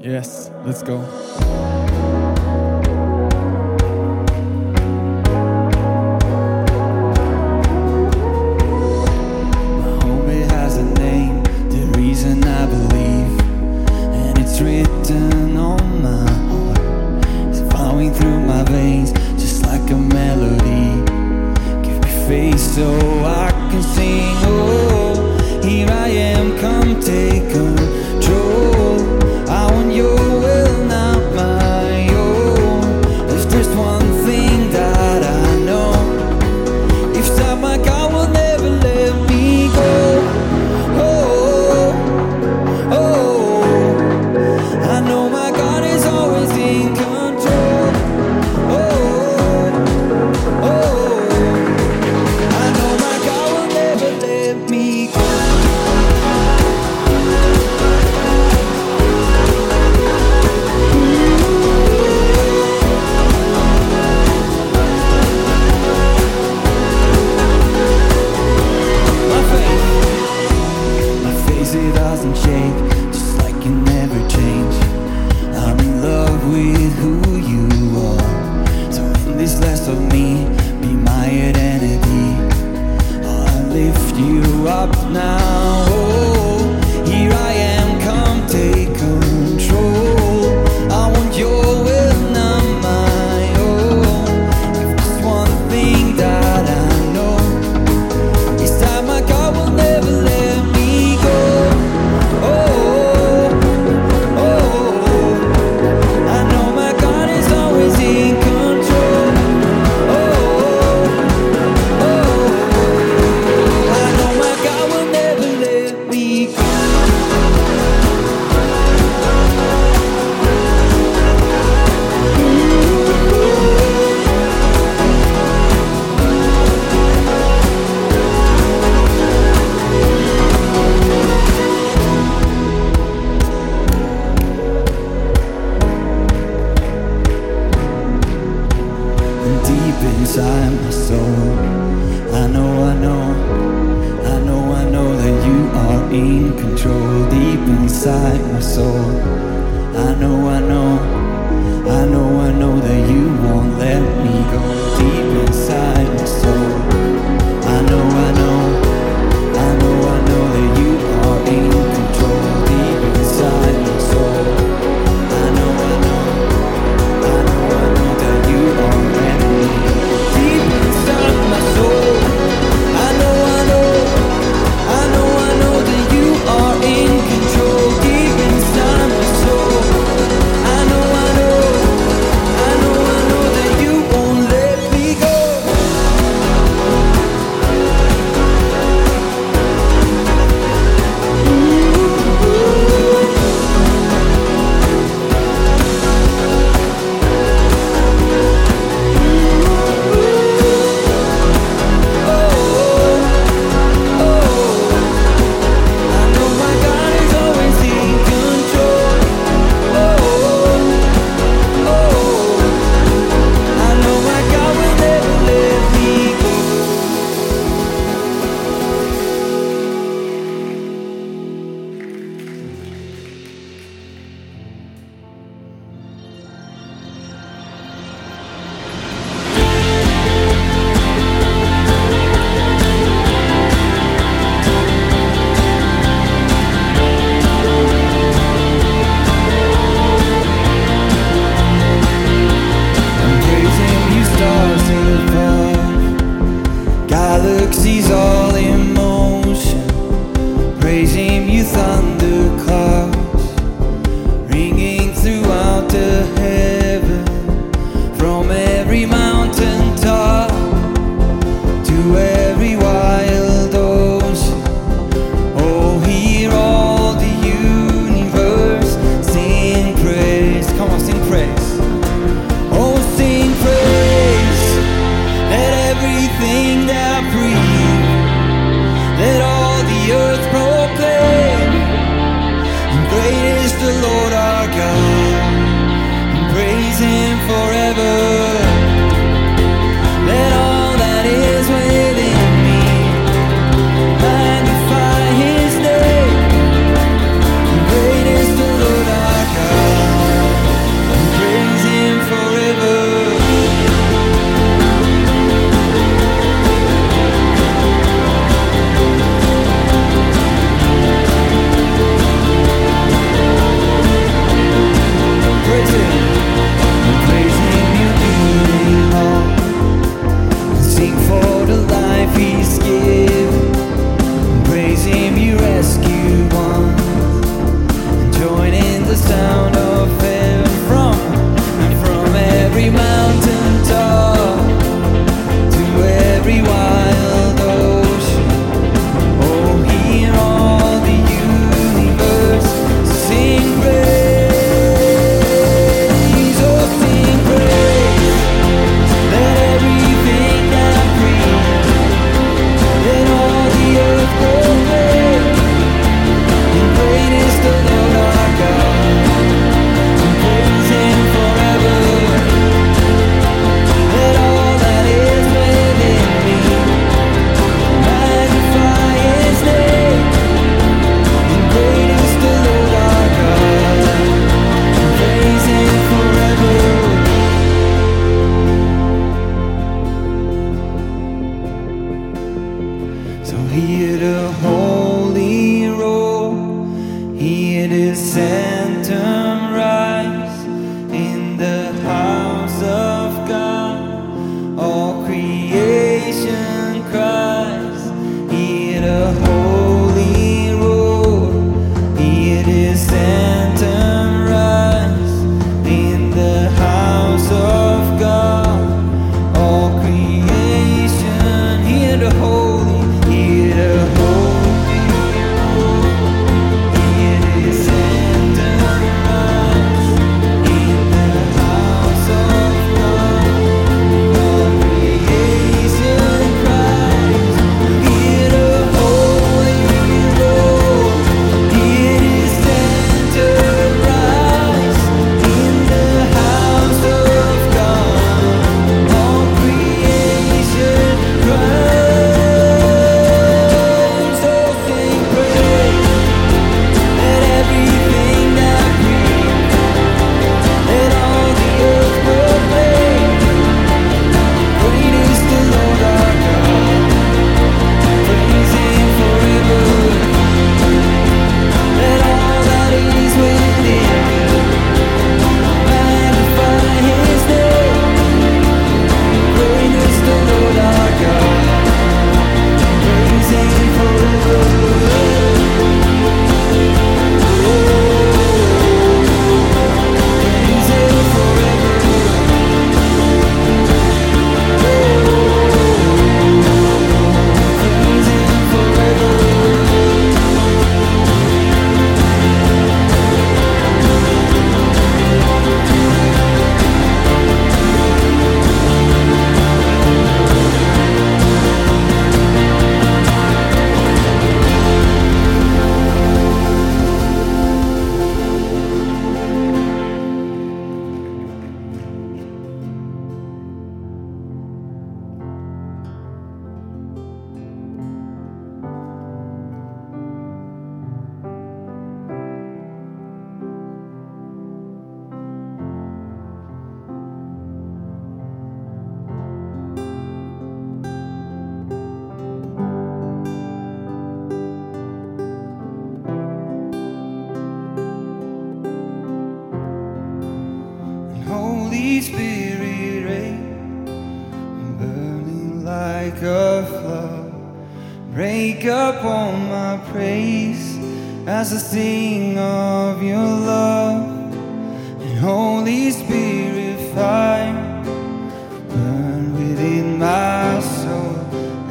Yes, let's go. control deep inside my soul. I know, I know, I know, I know that you won't let me go deep inside my soul. galaxies all in motion, Praise Him, you thunder. like a flood. Break up all my praise as a sing of your love. And Holy Spirit fire, burn within my soul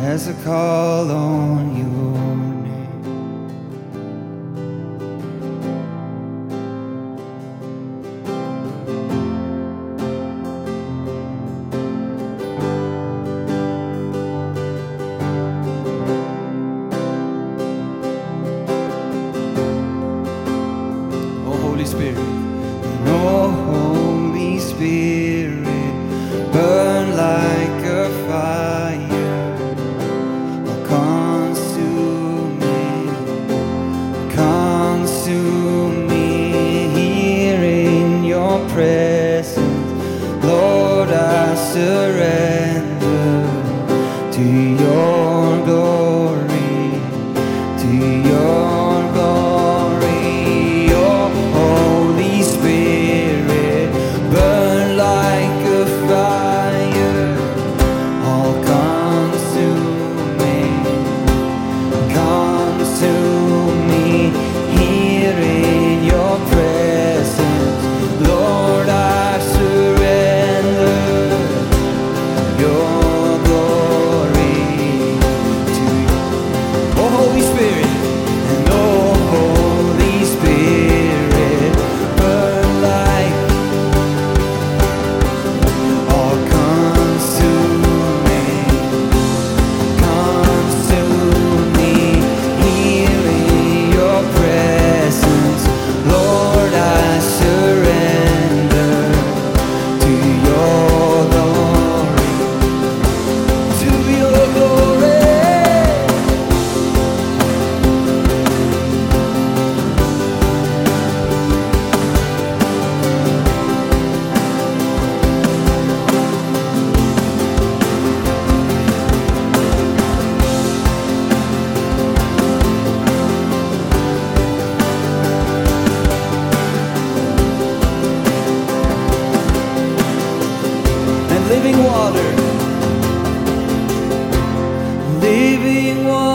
as a call on you. surrender. Water, living water,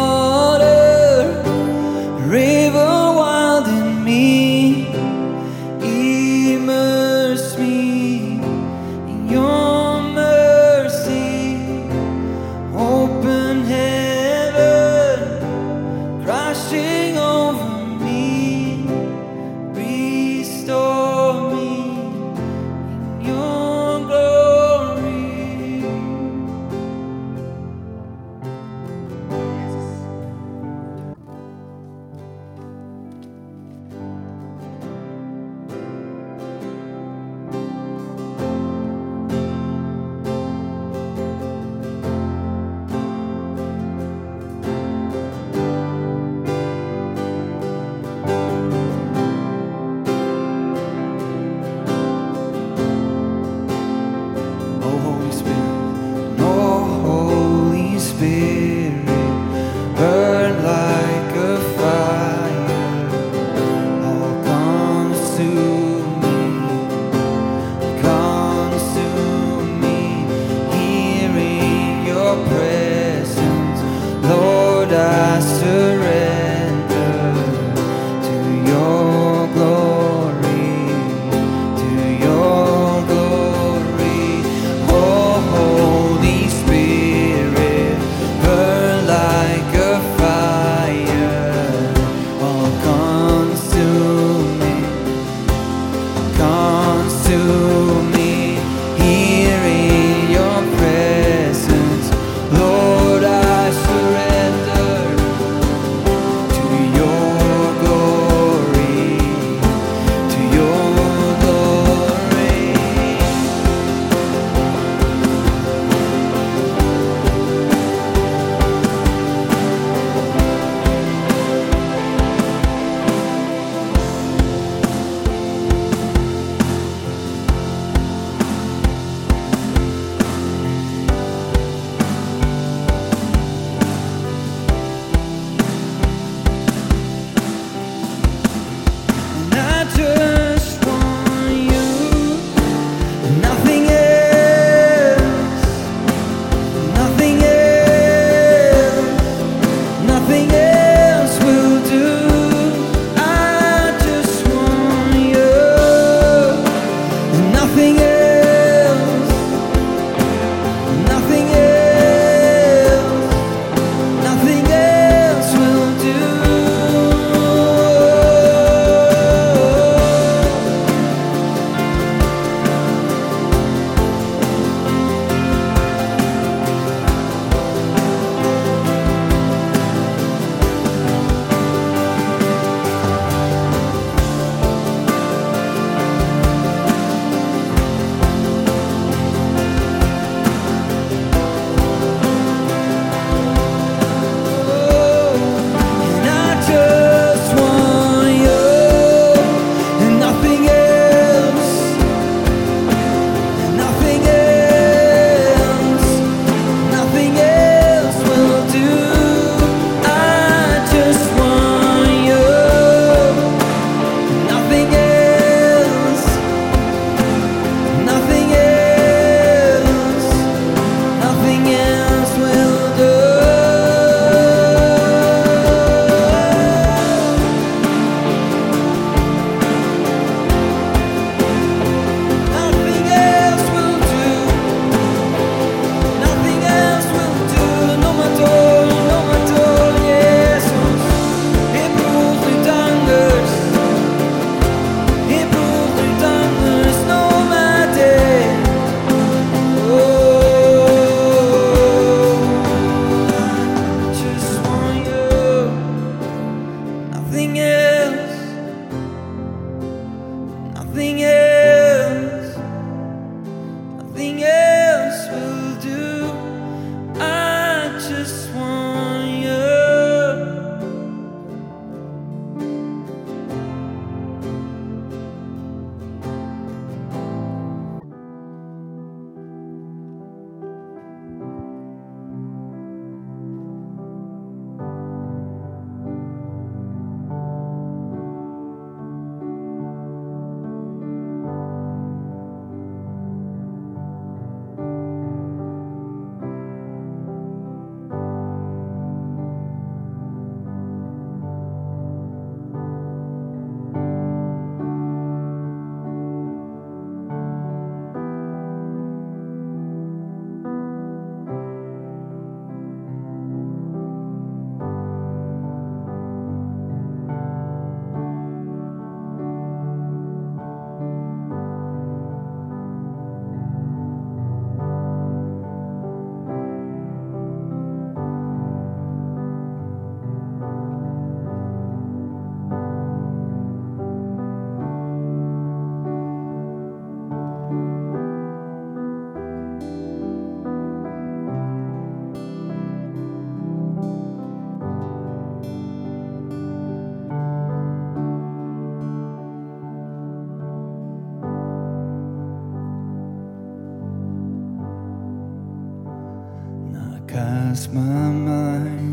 my mind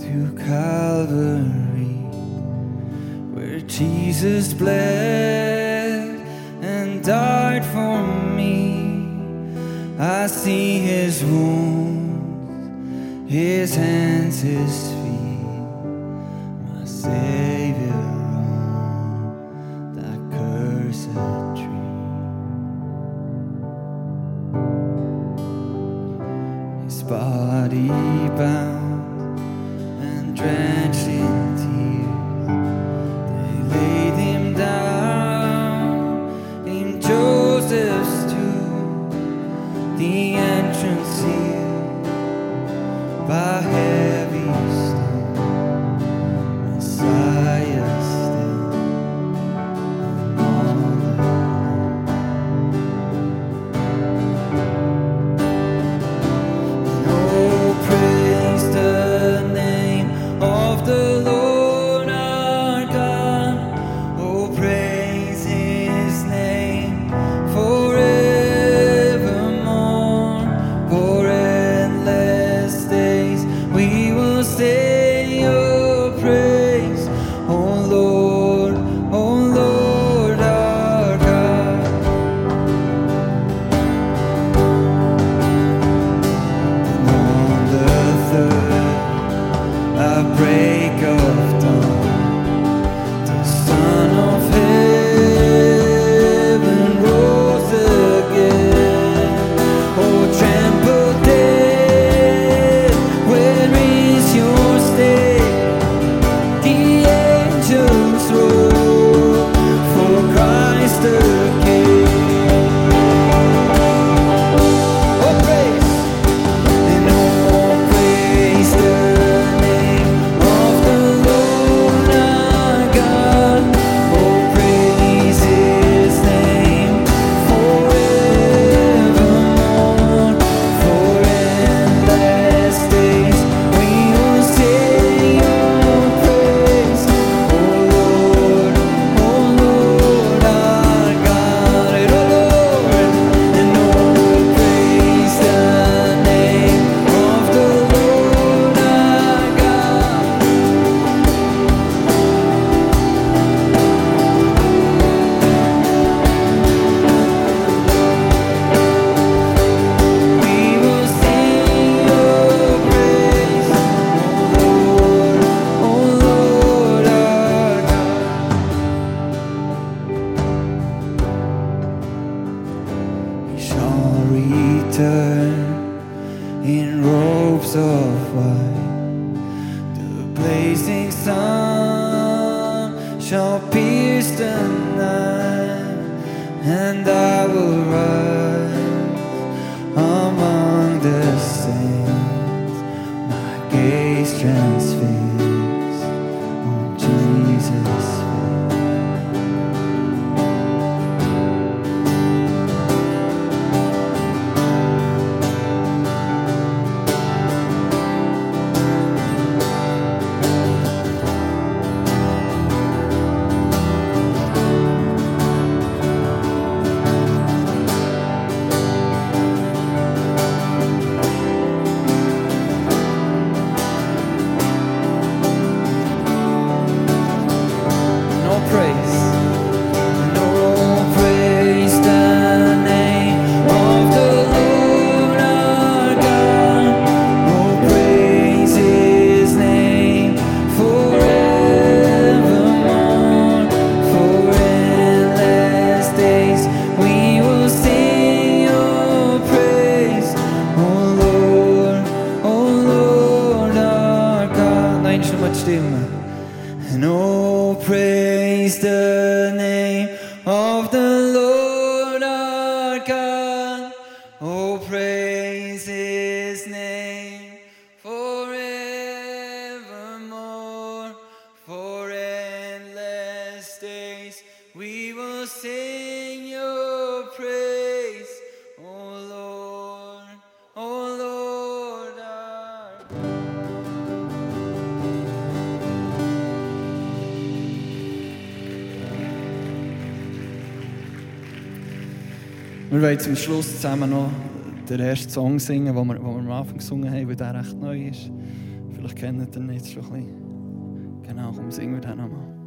to Calvary, where Jesus bled and died for me. I see his wounds, his hands, his blazing sun shall pierce the night, and I will rise. Wir wollen zum Schluss zusammen noch den ersten Song singen, den wir, den wir am Anfang gesungen haben, weil der recht neu ist. Vielleicht kennt ihr den jetzt schon ein bisschen. Genau, komm, singen wir den nochmal.